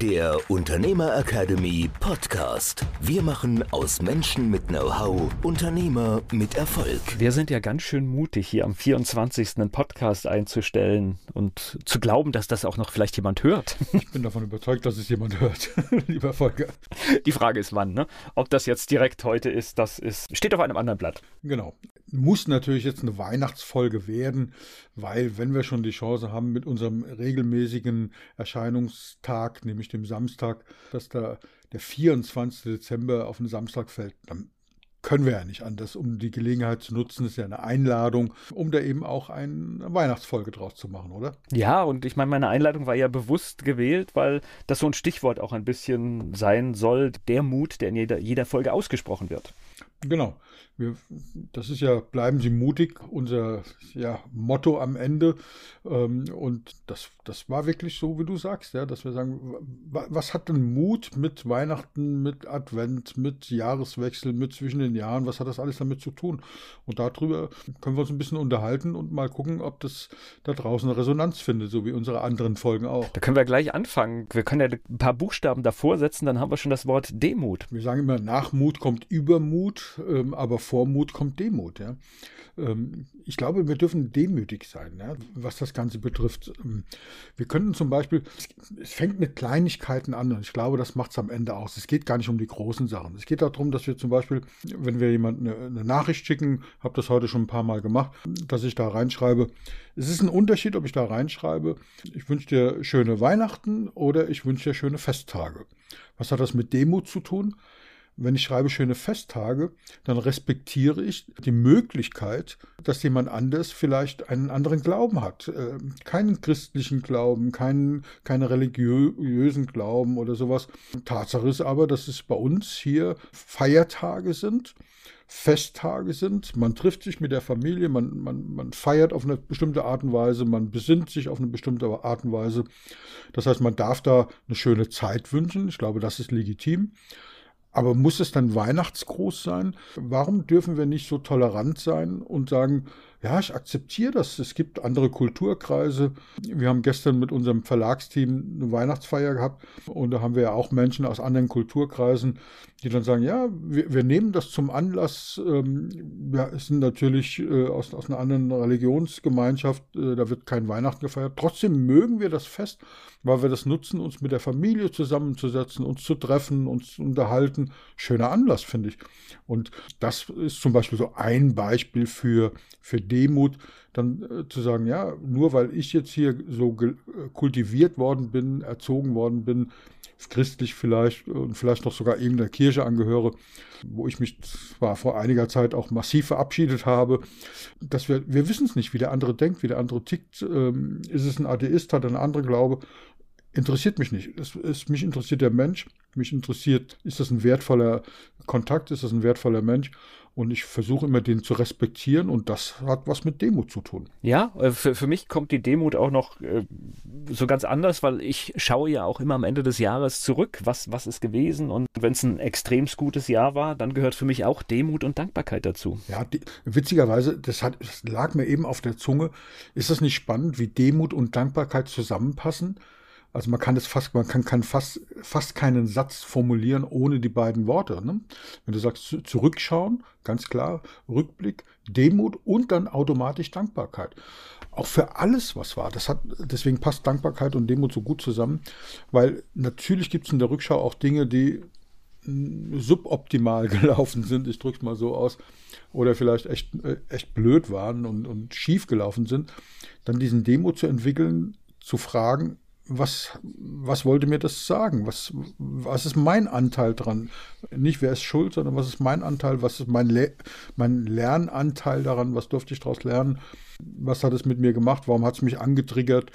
der Unternehmer Academy Podcast. Wir machen aus Menschen mit Know-how Unternehmer mit Erfolg. Wir sind ja ganz schön mutig, hier am 24. einen Podcast einzustellen und zu glauben, dass das auch noch vielleicht jemand hört. Ich bin davon überzeugt, dass es jemand hört, lieber Volker. Die Frage ist wann, ne? Ob das jetzt direkt heute ist, das ist, steht auf einem anderen Blatt. Genau. Muss natürlich jetzt eine Weihnachtsfolge werden, weil wenn wir schon die Chance haben mit unserem regelmäßigen Erscheinungstag, nämlich dem Samstag, dass da der 24. Dezember auf einen Samstag fällt, dann können wir ja nicht anders, um die Gelegenheit zu nutzen. Das ist ja eine Einladung, um da eben auch eine Weihnachtsfolge draus zu machen, oder? Ja, und ich meine, meine Einladung war ja bewusst gewählt, weil das so ein Stichwort auch ein bisschen sein soll, der Mut, der in jeder, jeder Folge ausgesprochen wird. Genau. Wir, das ist ja, bleiben Sie mutig, unser ja, Motto am Ende. Ähm, und das, das war wirklich so, wie du sagst, ja, dass wir sagen, was hat denn Mut mit Weihnachten, mit Advent, mit Jahreswechsel, mit zwischen den Jahren, was hat das alles damit zu tun? Und darüber können wir uns ein bisschen unterhalten und mal gucken, ob das da draußen eine Resonanz findet, so wie unsere anderen Folgen auch. Da können wir gleich anfangen. Wir können ja ein paar Buchstaben davor setzen, dann haben wir schon das Wort Demut. Wir sagen immer, nach Mut kommt Übermut, ähm, aber vor Mut kommt Demut. Ja. Ähm, ich glaube, wir dürfen demütig sein, ja, was das Ganze betrifft. Ähm, wir können zum Beispiel, es fängt mit Kleinigkeiten an und ich glaube, das macht es am Ende aus. Es geht gar nicht um die großen Sachen. Es geht darum, dass wir zum Beispiel, wenn wir jemandem eine, eine Nachricht schicken, habe das heute schon ein paar Mal gemacht, dass ich da reinschreibe, es ist ein Unterschied, ob ich da reinschreibe, ich wünsche dir schöne Weihnachten oder ich wünsche dir schöne Festtage. Was hat das mit Demut zu tun? Wenn ich schreibe schöne Festtage, dann respektiere ich die Möglichkeit, dass jemand anders vielleicht einen anderen Glauben hat. Äh, keinen christlichen Glauben, keinen, keinen religiösen Glauben oder sowas. Tatsache ist aber, dass es bei uns hier Feiertage sind. Festtage sind. Man trifft sich mit der Familie, man, man, man feiert auf eine bestimmte Art und Weise, man besinnt sich auf eine bestimmte Art und Weise. Das heißt, man darf da eine schöne Zeit wünschen. Ich glaube, das ist legitim. Aber muss es dann Weihnachtsgruß sein? Warum dürfen wir nicht so tolerant sein und sagen, ja, ich akzeptiere das. Es gibt andere Kulturkreise. Wir haben gestern mit unserem Verlagsteam eine Weihnachtsfeier gehabt und da haben wir ja auch Menschen aus anderen Kulturkreisen, die dann sagen, ja, wir, wir nehmen das zum Anlass. Ähm, wir sind natürlich äh, aus, aus einer anderen Religionsgemeinschaft, äh, da wird kein Weihnachten gefeiert. Trotzdem mögen wir das Fest, weil wir das nutzen, uns mit der Familie zusammenzusetzen, uns zu treffen, uns zu unterhalten. Schöner Anlass, finde ich. Und das ist zum Beispiel so ein Beispiel für, für Demut, dann äh, zu sagen, ja, nur weil ich jetzt hier so äh, kultiviert worden bin, erzogen worden bin, christlich vielleicht und vielleicht noch sogar eben der Kirche angehöre, wo ich mich zwar vor einiger Zeit auch massiv verabschiedet habe, dass wir, wir wissen es nicht, wie der andere denkt, wie der andere tickt. Ähm, ist es ein Atheist, hat einen anderen Glaube? Interessiert mich nicht. Es, es, mich interessiert der Mensch. Mich interessiert, ist das ein wertvoller Kontakt, ist das ein wertvoller Mensch? Und ich versuche immer, den zu respektieren und das hat was mit Demut zu tun. Ja, äh, für, für mich kommt die Demut auch noch äh, so ganz anders, weil ich schaue ja auch immer am Ende des Jahres zurück, was, was ist gewesen. Und wenn es ein extrem gutes Jahr war, dann gehört für mich auch Demut und Dankbarkeit dazu. Ja, die, witzigerweise, das, hat, das lag mir eben auf der Zunge. Ist das nicht spannend, wie Demut und Dankbarkeit zusammenpassen? Also man kann es fast, man kann, kann fast, fast keinen Satz formulieren ohne die beiden Worte. Ne? Wenn du sagst zurückschauen, ganz klar, Rückblick, Demut und dann automatisch Dankbarkeit. Auch für alles, was war. Das hat, deswegen passt Dankbarkeit und Demut so gut zusammen, weil natürlich gibt es in der Rückschau auch Dinge, die suboptimal gelaufen sind, ich drücke es mal so aus, oder vielleicht echt, äh, echt blöd waren und, und schief gelaufen sind, dann diesen Demo zu entwickeln, zu fragen, was, was wollte mir das sagen? Was, was ist mein Anteil dran? Nicht wer ist schuld, sondern was ist mein Anteil? Was ist mein, Le mein Lernanteil daran? Was durfte ich daraus lernen? Was hat es mit mir gemacht? Warum hat es mich angetriggert?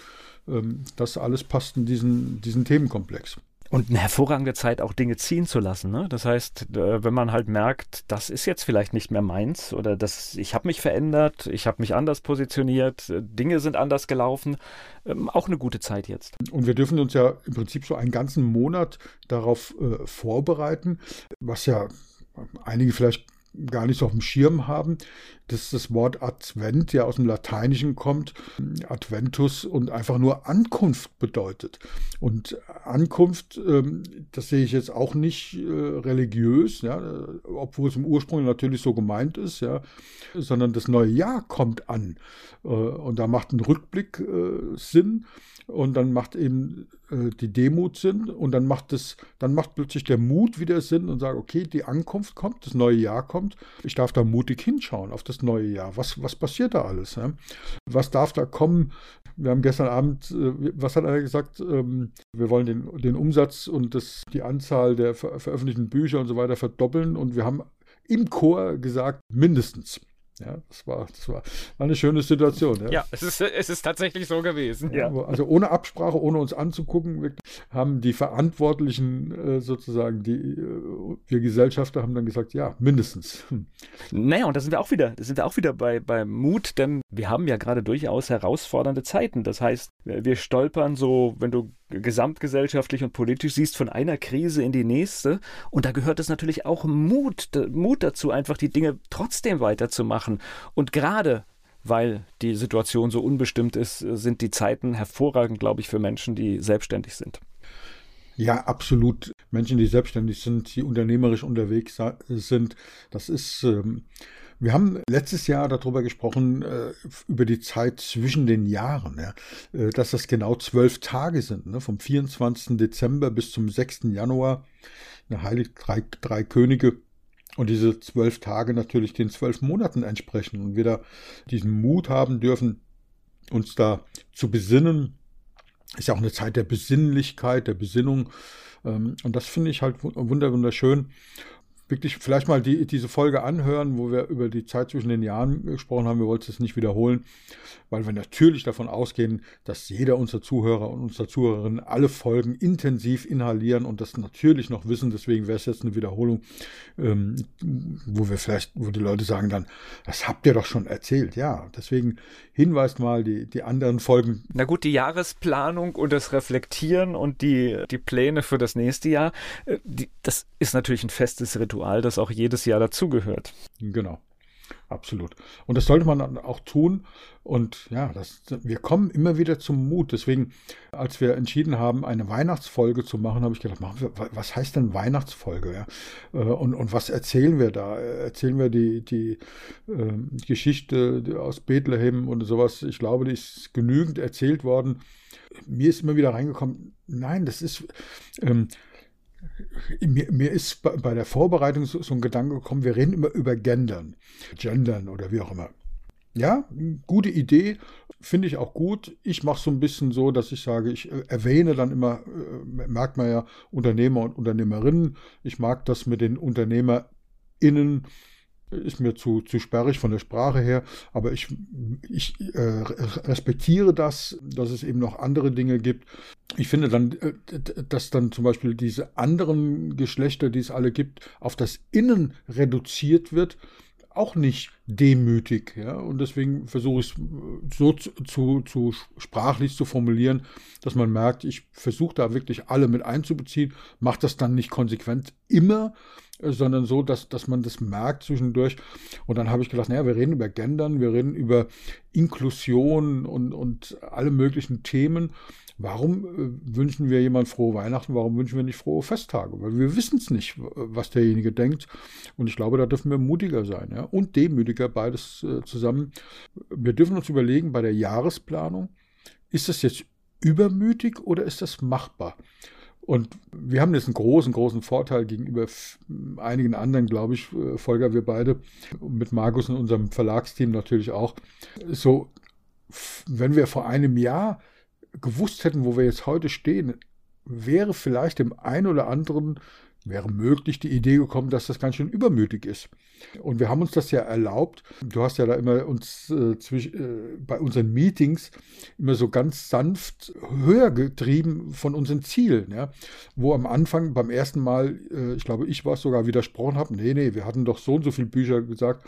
ähm, das alles passt in diesen, diesen Themenkomplex. Und eine hervorragende Zeit, auch Dinge ziehen zu lassen. Ne? Das heißt, äh, wenn man halt merkt, das ist jetzt vielleicht nicht mehr meins oder das, ich habe mich verändert, ich habe mich anders positioniert, äh, Dinge sind anders gelaufen, ähm, auch eine gute Zeit jetzt. Und wir dürfen uns ja im Prinzip so einen ganzen Monat darauf äh, vorbereiten, was ja einige vielleicht gar nicht so auf dem Schirm haben, dass das Wort Advent ja aus dem Lateinischen kommt, Adventus und einfach nur Ankunft bedeutet. Und Ankunft, ähm, das sehe ich jetzt auch nicht äh, religiös, ja, obwohl es im Ursprung natürlich so gemeint ist, ja, sondern das neue Jahr kommt an. Äh, und da macht ein Rückblick äh, Sinn und dann macht eben äh, die Demut Sinn und dann macht es, dann macht plötzlich der Mut wieder Sinn und sagt, okay, die Ankunft kommt, das neue Jahr kommt, ich darf da mutig hinschauen auf das neue Jahr. Was, was passiert da alles? Ja? Was darf da kommen? Wir haben gestern Abend, äh, was hat er gesagt? Ähm, wir wollen den, den Umsatz und das, die Anzahl der ver veröffentlichten Bücher und so weiter verdoppeln und wir haben im Chor gesagt, mindestens. Ja, das war, das war, war eine schöne Situation. Ja, ja es, ist, es ist tatsächlich so gewesen. Ja. Also ohne Absprache, ohne uns anzugucken, haben die Verantwortlichen äh, sozusagen, die äh, wir Gesellschafter haben dann gesagt, ja, mindestens. Hm. Naja, und da sind wir auch wieder, da sind wir auch wieder bei, bei Mut, denn wir haben ja gerade durchaus herausfordernde Zeiten. Das heißt, wir stolpern so, wenn du gesamtgesellschaftlich und politisch siehst, von einer Krise in die nächste. Und da gehört es natürlich auch Mut, Mut dazu, einfach die Dinge trotzdem weiterzumachen. Und gerade weil die Situation so unbestimmt ist, sind die Zeiten hervorragend, glaube ich, für Menschen, die selbstständig sind. Ja, absolut. Menschen, die selbstständig sind, die unternehmerisch unterwegs sind, das ist ähm, wir haben letztes Jahr darüber gesprochen, äh, über die Zeit zwischen den Jahren, ja, äh, dass das genau zwölf Tage sind, ne, vom 24. Dezember bis zum 6. Januar, eine Heilig drei, drei Könige. Und diese zwölf Tage natürlich den zwölf Monaten entsprechen und wir da diesen Mut haben dürfen, uns da zu besinnen. Ist ja auch eine Zeit der Besinnlichkeit, der Besinnung. Ähm, und das finde ich halt wunderschön wirklich vielleicht mal die, diese Folge anhören, wo wir über die Zeit zwischen den Jahren gesprochen haben. Wir wollten es nicht wiederholen, weil wir natürlich davon ausgehen, dass jeder unserer Zuhörer und unserer Zuhörerinnen alle Folgen intensiv inhalieren und das natürlich noch wissen. Deswegen wäre es jetzt eine Wiederholung, ähm, wo wir vielleicht, wo die Leute sagen dann, das habt ihr doch schon erzählt. Ja, deswegen hinweist mal die, die anderen Folgen. Na gut, die Jahresplanung und das Reflektieren und die, die Pläne für das nächste Jahr, äh, die, das ist natürlich ein festes Ritual, das auch jedes Jahr dazugehört. Genau. Absolut. Und das sollte man auch tun. Und ja, das, wir kommen immer wieder zum Mut. Deswegen, als wir entschieden haben, eine Weihnachtsfolge zu machen, habe ich gedacht, machen wir, was heißt denn Weihnachtsfolge? Ja? Äh, und, und was erzählen wir da? Erzählen wir die, die, äh, Geschichte aus Bethlehem und sowas? Ich glaube, die ist genügend erzählt worden. Mir ist immer wieder reingekommen, nein, das ist. Ähm, mir, mir, ist bei, der Vorbereitung so, so, ein Gedanke gekommen, wir reden immer über Gendern, Gendern oder wie auch immer. Ja, gute Idee, finde ich auch gut. Ich mache so ein bisschen so, dass ich sage, ich äh, erwähne dann immer, äh, merkt man ja, Unternehmer und Unternehmerinnen. Ich mag das mit den UnternehmerInnen ist mir zu, zu sperrig von der Sprache her, aber ich, ich äh, respektiere das, dass es eben noch andere Dinge gibt. Ich finde dann, äh, dass dann zum Beispiel diese anderen Geschlechter, die es alle gibt, auf das Innen reduziert wird, auch nicht demütig. Ja? Und deswegen versuche ich es so zu, zu, zu, sprachlich zu formulieren, dass man merkt, ich versuche da wirklich alle mit einzubeziehen, mache das dann nicht konsequent immer, sondern so, dass, dass man das merkt zwischendurch. Und dann habe ich gedacht, naja, wir reden über Gendern, wir reden über Inklusion und, und alle möglichen Themen. Warum äh, wünschen wir jemand frohe Weihnachten? Warum wünschen wir nicht frohe Festtage? Weil wir wissen es nicht, was derjenige denkt. Und ich glaube, da dürfen wir mutiger sein ja? und demütiger, beides äh, zusammen. Wir dürfen uns überlegen, bei der Jahresplanung, ist das jetzt übermütig oder ist das machbar? Und wir haben jetzt einen großen, großen Vorteil gegenüber einigen anderen, glaube ich, äh, Volker, wir beide, mit Markus und unserem Verlagsteam natürlich auch. So, wenn wir vor einem Jahr gewusst hätten, wo wir jetzt heute stehen, wäre vielleicht dem einen oder anderen wäre möglich die Idee gekommen, dass das ganz schön übermütig ist. Und wir haben uns das ja erlaubt. Du hast ja da immer uns äh, zwisch, äh, bei unseren Meetings immer so ganz sanft höher getrieben von unseren Zielen. Ja? Wo am Anfang beim ersten Mal, äh, ich glaube, ich war es sogar widersprochen habe, nee, nee, wir hatten doch so und so viele Bücher gesagt.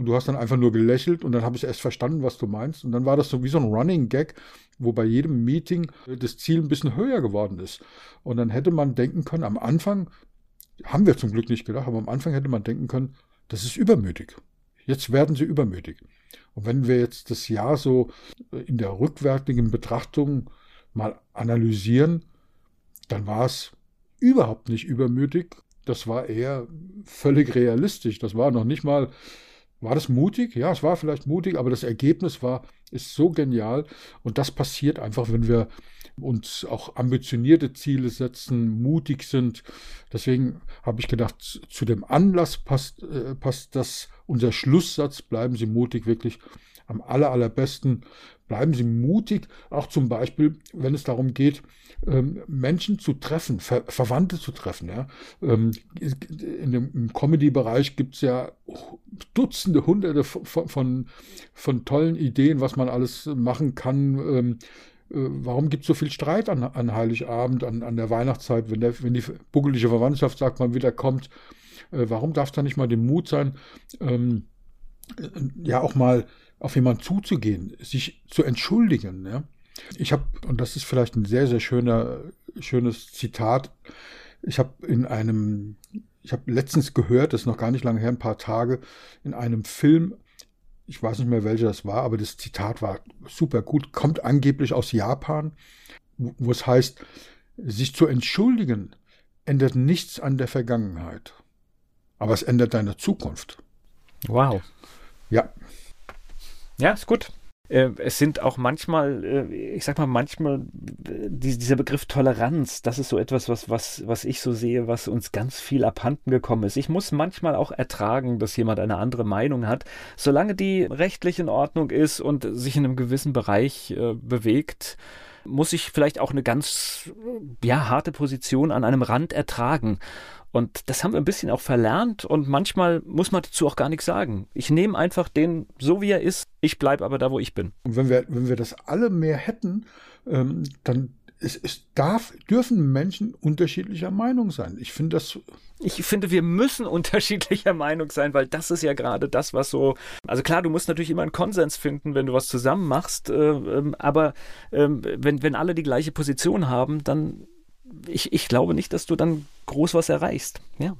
Und du hast dann einfach nur gelächelt und dann habe ich erst verstanden, was du meinst. Und dann war das so wie so ein Running Gag, wo bei jedem Meeting das Ziel ein bisschen höher geworden ist. Und dann hätte man denken können, am Anfang, haben wir zum Glück nicht gedacht, aber am Anfang hätte man denken können, das ist übermütig. Jetzt werden sie übermütig. Und wenn wir jetzt das Jahr so in der rückwärtigen Betrachtung mal analysieren, dann war es überhaupt nicht übermütig. Das war eher völlig realistisch. Das war noch nicht mal, war das mutig? Ja, es war vielleicht mutig, aber das Ergebnis war, ist so genial. Und das passiert einfach, wenn wir uns auch ambitionierte Ziele setzen, mutig sind. Deswegen habe ich gedacht, zu dem Anlass passt, äh, passt das, unser Schlusssatz, bleiben Sie mutig, wirklich am aller, allerbesten. Bleiben Sie mutig, auch zum Beispiel, wenn es darum geht, ähm, Menschen zu treffen, Ver Verwandte zu treffen. Ja? Ähm, in dem, Im Comedy-Bereich gibt es ja Dutzende, Hunderte von, von, von, tollen Ideen, was man alles machen kann. Ähm, äh, warum gibt es so viel Streit an, an Heiligabend, an, an der Weihnachtszeit, wenn, der, wenn die buckelige Verwandtschaft sagt, man wieder kommt? Äh, warum darf da nicht mal den Mut sein, ähm, äh, ja auch mal auf jemanden zuzugehen, sich zu entschuldigen? Ja? Ich habe, und das ist vielleicht ein sehr, sehr schöner, schönes Zitat, ich habe in einem, ich habe letztens gehört, das ist noch gar nicht lange her, ein paar Tage, in einem Film ich weiß nicht mehr, welcher das war, aber das Zitat war super gut, kommt angeblich aus Japan, wo es heißt, sich zu entschuldigen ändert nichts an der Vergangenheit, aber es ändert deine Zukunft. Wow. Ja. Ja, ist gut. Äh, es sind auch manchmal, äh, ich sag mal, manchmal äh, dieser Begriff Toleranz, das ist so etwas, was, was, was ich so sehe, was uns ganz viel abhanden gekommen ist. Ich muss manchmal auch ertragen, dass jemand eine andere Meinung hat, solange die rechtlich in Ordnung ist und sich in einem gewissen Bereich bewegt muss ich vielleicht auch eine ganz ja, harte Position an einem Rand ertragen. Und das haben wir ein bisschen auch verlernt und manchmal muss man dazu auch gar nichts sagen. Ich nehme einfach den so, wie er ist. Ich bleibe aber da, wo ich bin. Und wenn wir, wenn wir das alle mehr hätten, ähm, dann es, es darf, dürfen Menschen unterschiedlicher Meinung sein. Ich finde das. Ich finde, wir müssen unterschiedlicher Meinung sein, weil das ist ja gerade das, was so. Also klar, du musst natürlich immer einen Konsens finden, wenn du was zusammen machst, äh, ähm, aber äh, wenn, wenn alle die gleiche Position haben, dann ich, ich glaube nicht, dass du dann groß was erreichst. Ja.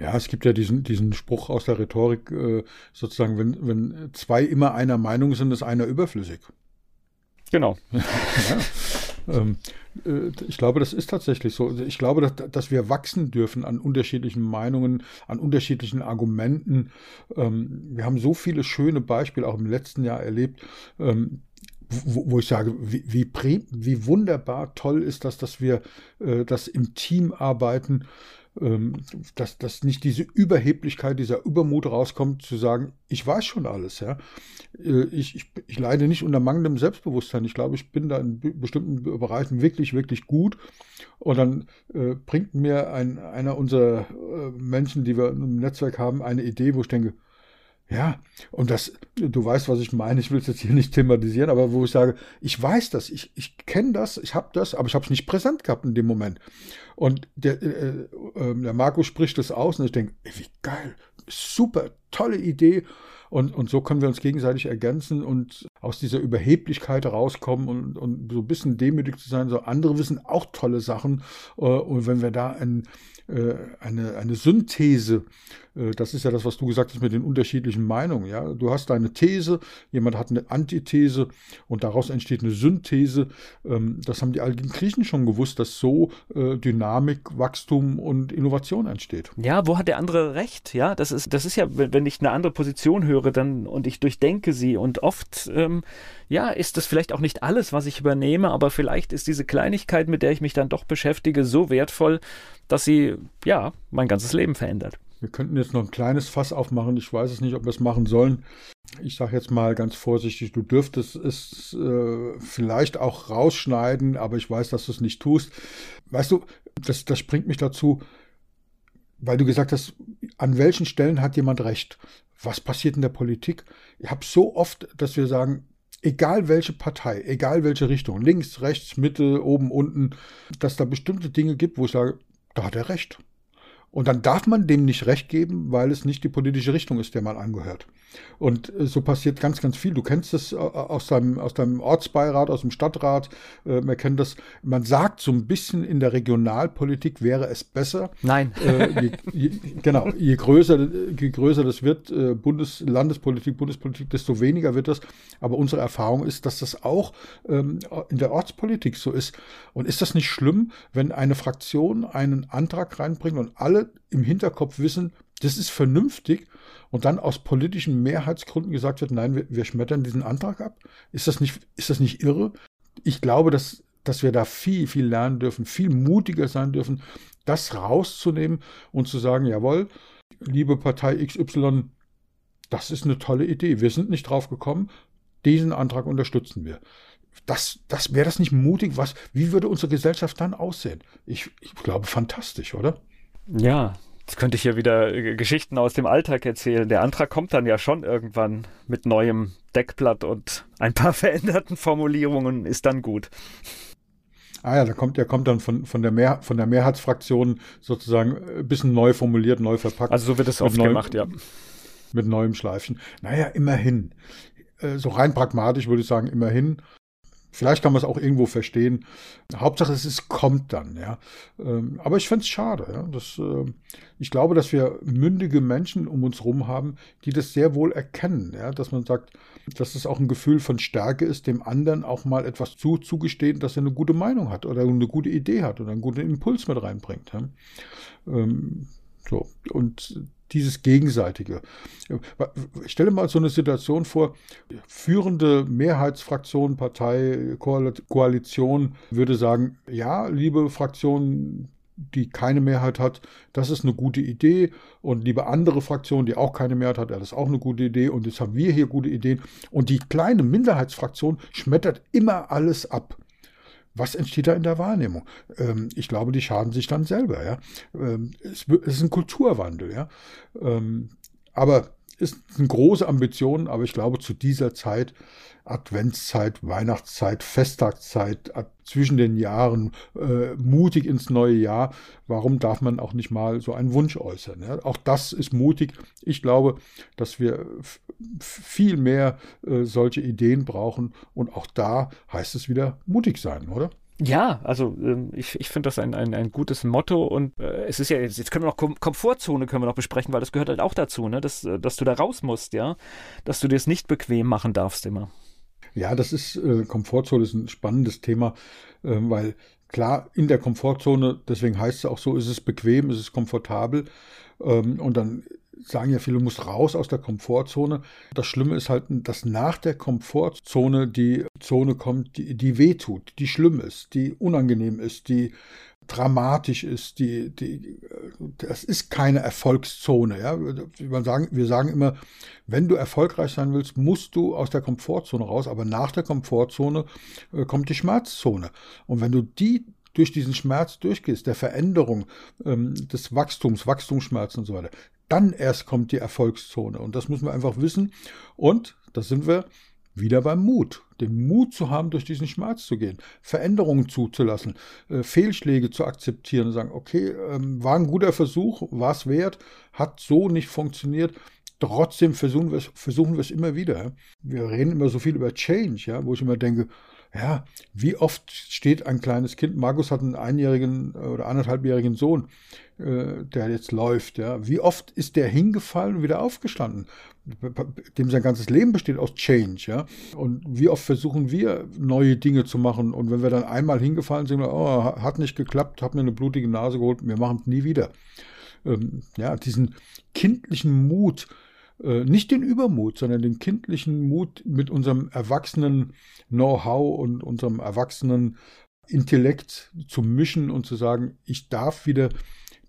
Ja, es gibt ja diesen, diesen Spruch aus der Rhetorik, äh, sozusagen, wenn, wenn zwei immer einer Meinung sind, ist einer überflüssig. Genau. ja, ähm, ich glaube, das ist tatsächlich so. Ich glaube, dass, dass, wir wachsen dürfen an unterschiedlichen Meinungen, an unterschiedlichen Argumenten. Ähm, wir haben so viele schöne Beispiele auch im letzten Jahr erlebt. Ähm, wo, wo ich sage, wie, wie, wie, wunderbar toll ist das, dass wir äh, das im Team arbeiten, ähm, dass, dass nicht diese Überheblichkeit, dieser Übermut rauskommt, zu sagen, ich weiß schon alles. Ja? Äh, ich, ich, ich leide nicht unter mangelndem Selbstbewusstsein. Ich glaube, ich bin da in bestimmten Bereichen wirklich, wirklich gut. Und dann äh, bringt mir ein, einer unserer äh, Menschen, die wir im Netzwerk haben, eine Idee, wo ich denke, ja, und das, du weißt, was ich meine, ich will es jetzt hier nicht thematisieren, aber wo ich sage, ich weiß das, ich, ich kenne das, ich habe das, aber ich habe es nicht präsent gehabt in dem Moment. Und der, äh, äh, der Marco spricht das aus und ich denke, wie geil, super, tolle Idee. Und, und so können wir uns gegenseitig ergänzen und aus dieser Überheblichkeit rauskommen und, und so ein bisschen demütig zu sein. So andere wissen auch tolle Sachen. Äh, und wenn wir da ein, äh, eine, eine Synthese äh, das ist ja das, was du gesagt hast mit den unterschiedlichen Meinungen. Ja, du hast deine These, jemand hat eine Antithese und daraus entsteht eine Synthese. Ähm, das haben die alten Griechen schon gewusst, dass so Dynamik, Wachstum und Innovation entsteht. Ja, wo hat der andere recht? Ja, das ist, das ist ja, wenn ich eine andere Position höre, dann und ich durchdenke sie und oft, ähm, ja, ist das vielleicht auch nicht alles, was ich übernehme, aber vielleicht ist diese Kleinigkeit, mit der ich mich dann doch beschäftige, so wertvoll, dass sie, ja, mein ganzes Leben verändert. Wir könnten jetzt noch ein kleines Fass aufmachen. Ich weiß es nicht, ob wir es machen sollen. Ich sage jetzt mal ganz vorsichtig, du dürftest es äh, vielleicht auch rausschneiden, aber ich weiß, dass du es nicht tust. Weißt du, das, das bringt mich dazu, weil du gesagt hast, an welchen Stellen hat jemand recht? Was passiert in der Politik? Ich habe so oft, dass wir sagen, egal welche Partei, egal welche Richtung, links, rechts, Mitte, oben, unten, dass da bestimmte Dinge gibt, wo ich sage, da hat er recht. Und dann darf man dem nicht recht geben, weil es nicht die politische Richtung ist, der man angehört. Und äh, so passiert ganz, ganz viel. Du kennst das äh, aus deinem, aus deinem Ortsbeirat, aus dem Stadtrat. Äh, man kennt das. Man sagt so ein bisschen in der Regionalpolitik wäre es besser. Nein. Je, je, genau. Je größer, je größer das wird, Bundes, Landespolitik, Bundespolitik, desto weniger wird das. Aber unsere Erfahrung ist, dass das auch ähm, in der Ortspolitik so ist. Und ist das nicht schlimm, wenn eine Fraktion einen Antrag reinbringt und alle im Hinterkopf wissen, das ist vernünftig und dann aus politischen Mehrheitsgründen gesagt wird, nein, wir, wir schmettern diesen Antrag ab? Ist das nicht, ist das nicht irre? Ich glaube, dass, dass wir da viel, viel lernen dürfen, viel mutiger sein dürfen, das rauszunehmen und zu sagen, jawohl, liebe Partei XY, das ist eine tolle Idee. Wir sind nicht drauf gekommen. Diesen Antrag unterstützen wir. Das, das wäre das nicht mutig? Was, wie würde unsere Gesellschaft dann aussehen? Ich, ich glaube, fantastisch, oder? Ja, Jetzt könnte ich hier wieder äh, Geschichten aus dem Alltag erzählen. Der Antrag kommt dann ja schon irgendwann mit neuem Deckblatt und ein paar veränderten Formulierungen ist dann gut. Ah ja, da kommt, der kommt dann von, von, der, Mehr, von der Mehrheitsfraktion sozusagen ein bisschen neu formuliert, neu verpackt. Also so wird es oft neuem, gemacht, ja. Mit neuem Schleifchen. Naja, immerhin. Äh, so rein pragmatisch würde ich sagen, immerhin. Vielleicht kann man es auch irgendwo verstehen. Hauptsache, es ist, kommt dann, ja. Ähm, aber ich fände es schade. Ja? Das, äh, ich glaube, dass wir mündige Menschen um uns herum haben, die das sehr wohl erkennen, ja? dass man sagt, dass es auch ein Gefühl von Stärke ist, dem anderen auch mal etwas zu, zugestehen, dass er eine gute Meinung hat oder eine gute Idee hat oder einen guten Impuls mit reinbringt. Ja? Ähm, so. Und dieses Gegenseitige. Ich stelle mal so eine Situation vor, führende Mehrheitsfraktion, Partei, Koalition würde sagen, ja, liebe Fraktion, die keine Mehrheit hat, das ist eine gute Idee. Und liebe andere Fraktion, die auch keine Mehrheit hat, das ist auch eine gute Idee. Und jetzt haben wir hier gute Ideen. Und die kleine Minderheitsfraktion schmettert immer alles ab. Was entsteht da in der Wahrnehmung? Ähm, ich glaube, die schaden sich dann selber. Ja? Ähm, es, es, ist ein Kulturwandel. Ja? Ähm, aber es sind große Ambitionen, aber ich glaube, zu dieser Zeit Adventszeit, Weihnachtszeit, Festtagszeit, zwischen den Jahren, äh, mutig ins neue Jahr. Warum darf man auch nicht mal so einen Wunsch äußern? Ja? Auch das ist mutig. Ich glaube, dass wir viel mehr äh, solche Ideen brauchen und auch da heißt es wieder mutig sein, oder? Ja, also ähm, ich, ich finde das ein, ein, ein gutes Motto und äh, es ist ja, jetzt, jetzt können wir noch Kom Komfortzone können wir noch besprechen, weil das gehört halt auch dazu, ne? dass, äh, dass du da raus musst, ja, dass du dir es nicht bequem machen darfst immer. Ja, das ist, äh, Komfortzone ist ein spannendes Thema, äh, weil klar, in der Komfortzone, deswegen heißt es auch so, ist es bequem, ist es komfortabel. Ähm, und dann sagen ja viele, du musst raus aus der Komfortzone. Das Schlimme ist halt, dass nach der Komfortzone die Zone kommt, die, die weh tut, die schlimm ist, die unangenehm ist, die dramatisch ist, die, die, das ist keine Erfolgszone. Ja? Wir, sagen, wir sagen immer, wenn du erfolgreich sein willst, musst du aus der Komfortzone raus, aber nach der Komfortzone äh, kommt die Schmerzzone. Und wenn du die durch diesen Schmerz durchgehst, der Veränderung, ähm, des Wachstums, Wachstumsschmerzen und so weiter, dann erst kommt die Erfolgszone. Und das müssen wir einfach wissen. Und da sind wir wieder beim Mut. Den Mut zu haben, durch diesen Schmerz zu gehen, Veränderungen zuzulassen, äh, Fehlschläge zu akzeptieren und sagen, okay, ähm, war ein guter Versuch, war es wert, hat so nicht funktioniert. Trotzdem versuchen wir es, versuchen immer wieder. Wir reden immer so viel über Change, ja, wo ich immer denke, ja, wie oft steht ein kleines Kind, Markus hat einen einjährigen oder anderthalbjährigen Sohn, äh, der jetzt läuft, ja, wie oft ist der hingefallen und wieder aufgestanden? Dem sein ganzes Leben besteht aus Change, ja. Und wie oft versuchen wir, neue Dinge zu machen? Und wenn wir dann einmal hingefallen sind, oh, hat nicht geklappt, hab mir eine blutige Nase geholt, wir machen es nie wieder. Ähm, ja, diesen kindlichen Mut, äh, nicht den Übermut, sondern den kindlichen Mut mit unserem erwachsenen Know-how und unserem erwachsenen Intellekt zu mischen und zu sagen, ich darf wieder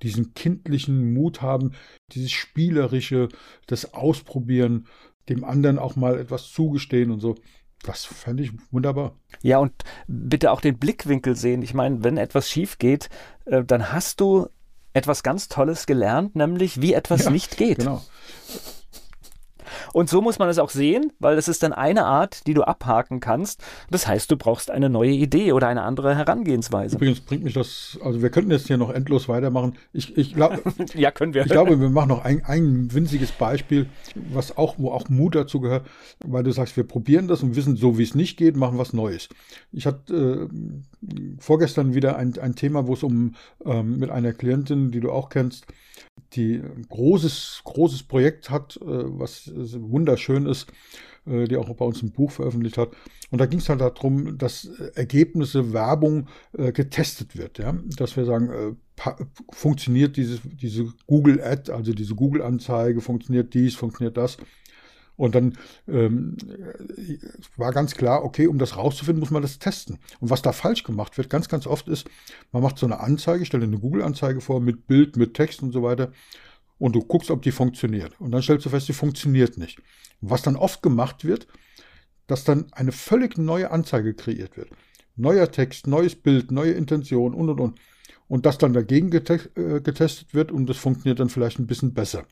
diesen kindlichen Mut haben, dieses spielerische, das Ausprobieren, dem anderen auch mal etwas zugestehen und so. Das fände ich wunderbar. Ja, und bitte auch den Blickwinkel sehen. Ich meine, wenn etwas schief geht, äh, dann hast du etwas ganz Tolles gelernt, nämlich wie etwas ja, nicht geht. Genau. Und so muss man es auch sehen, weil das ist dann eine Art, die du abhaken kannst. Das heißt, du brauchst eine neue Idee oder eine andere Herangehensweise. Übrigens bringt mich das, also wir könnten jetzt hier noch endlos weitermachen. Ich, ich glaube, ja, können wir. Ich glaube, wir machen noch ein, ein winziges Beispiel, was auch, wo auch Mut dazu gehört, weil du sagst, wir probieren das und wissen, so wie es nicht geht, machen was Neues. Ich hatte äh, vorgestern wieder ein, ein Thema, wo es um ähm, mit einer Klientin, die du auch kennst, die ein großes, großes Projekt hat, äh, was wunderschön ist, äh, die auch bei uns ein Buch veröffentlicht hat. Und da ging es halt darum, dass Ergebnisse, Werbung äh, getestet wird. Ja? Dass wir sagen, funktioniert dieses, diese Google Ad, also diese Google-Anzeige, funktioniert dies, funktioniert das. Und dann ähm, war ganz klar, okay, um das rauszufinden, muss man das testen. Und was da falsch gemacht wird, ganz, ganz oft ist, man macht so eine Anzeige, stelle eine Google-Anzeige vor mit Bild, mit Text und so weiter. Und du guckst, ob die funktioniert. Und dann stellst du fest, die funktioniert nicht. Was dann oft gemacht wird, dass dann eine völlig neue Anzeige kreiert wird. Neuer Text, neues Bild, neue Intention und und und. Und das dann dagegen äh, getestet wird und das funktioniert dann vielleicht ein bisschen besser.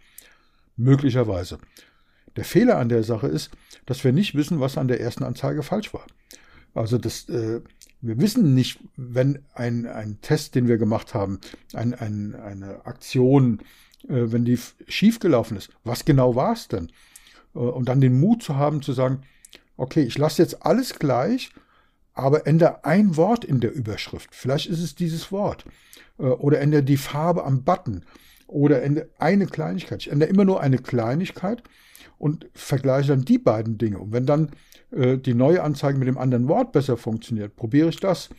Möglicherweise. Der Fehler an der Sache ist, dass wir nicht wissen, was an der ersten Anzeige falsch war. Also das, äh, wir wissen nicht, wenn ein, ein Test, den wir gemacht haben, ein, ein, eine Aktion, äh, wenn die schiefgelaufen ist, was genau war es denn? Äh, und dann den Mut zu haben, zu sagen, okay, ich lasse jetzt alles gleich, aber ändere ein Wort in der Überschrift. Vielleicht ist es dieses Wort. Äh, oder ändere die Farbe am Button. Oder ändere eine Kleinigkeit. Ich ändere immer nur eine Kleinigkeit und vergleiche dann die beiden Dinge. Und wenn dann äh, die neue Anzeige mit dem anderen Wort besser funktioniert, probiere ich das.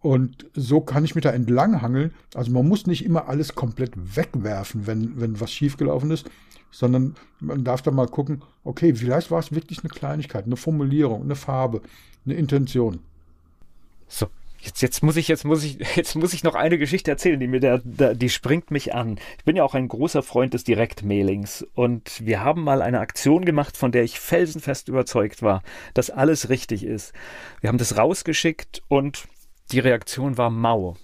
Und so kann ich mich da entlanghangeln. Also man muss nicht immer alles komplett wegwerfen, wenn, wenn was schiefgelaufen ist, sondern man darf da mal gucken, okay, vielleicht war es wirklich eine Kleinigkeit, eine Formulierung, eine Farbe, eine Intention. So, Jetzt, jetzt muss ich, jetzt muss ich, jetzt muss ich noch eine Geschichte erzählen, die mir der, der, die springt mich an. Ich bin ja auch ein großer Freund des Direktmailings und wir haben mal eine Aktion gemacht, von der ich felsenfest überzeugt war, dass alles richtig ist. Wir haben das rausgeschickt und die Reaktion war mau.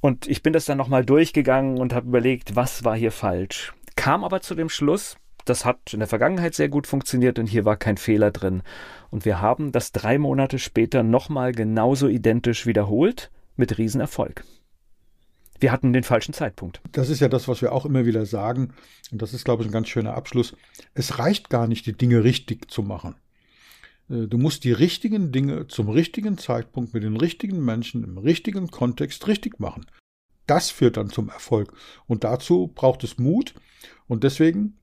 Und ich bin das dann nochmal durchgegangen und habe überlegt, was war hier falsch. Kam aber zu dem Schluss, das hat in der Vergangenheit sehr gut funktioniert und hier war kein Fehler drin. Und wir haben das drei Monate später nochmal genauso identisch wiederholt mit Riesenerfolg. Wir hatten den falschen Zeitpunkt. Das ist ja das, was wir auch immer wieder sagen. Und das ist, glaube ich, ein ganz schöner Abschluss. Es reicht gar nicht, die Dinge richtig zu machen. Äh, du musst die richtigen Dinge zum richtigen Zeitpunkt mit den richtigen Menschen im richtigen Kontext richtig machen. Das führt dann zum Erfolg. Und dazu braucht es Mut. Und deswegen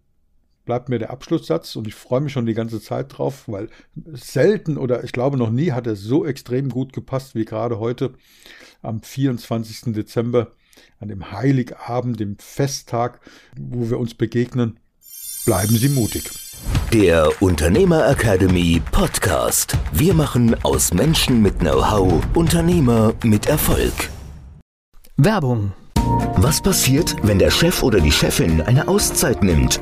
bleibt mir der Abschlusssatz und ich freue mich schon die ganze Zeit drauf, weil selten oder ich glaube noch nie hat er so extrem gut gepasst wie gerade heute am 24. Dezember, an dem Heiligabend, dem Festtag, wo wir uns begegnen. Bleiben Sie mutig. Der Unternehmer Academy Podcast. Wir machen aus Menschen mit Know-how Unternehmer mit Erfolg. Werbung. Was passiert, wenn der Chef oder die Chefin eine Auszeit nimmt?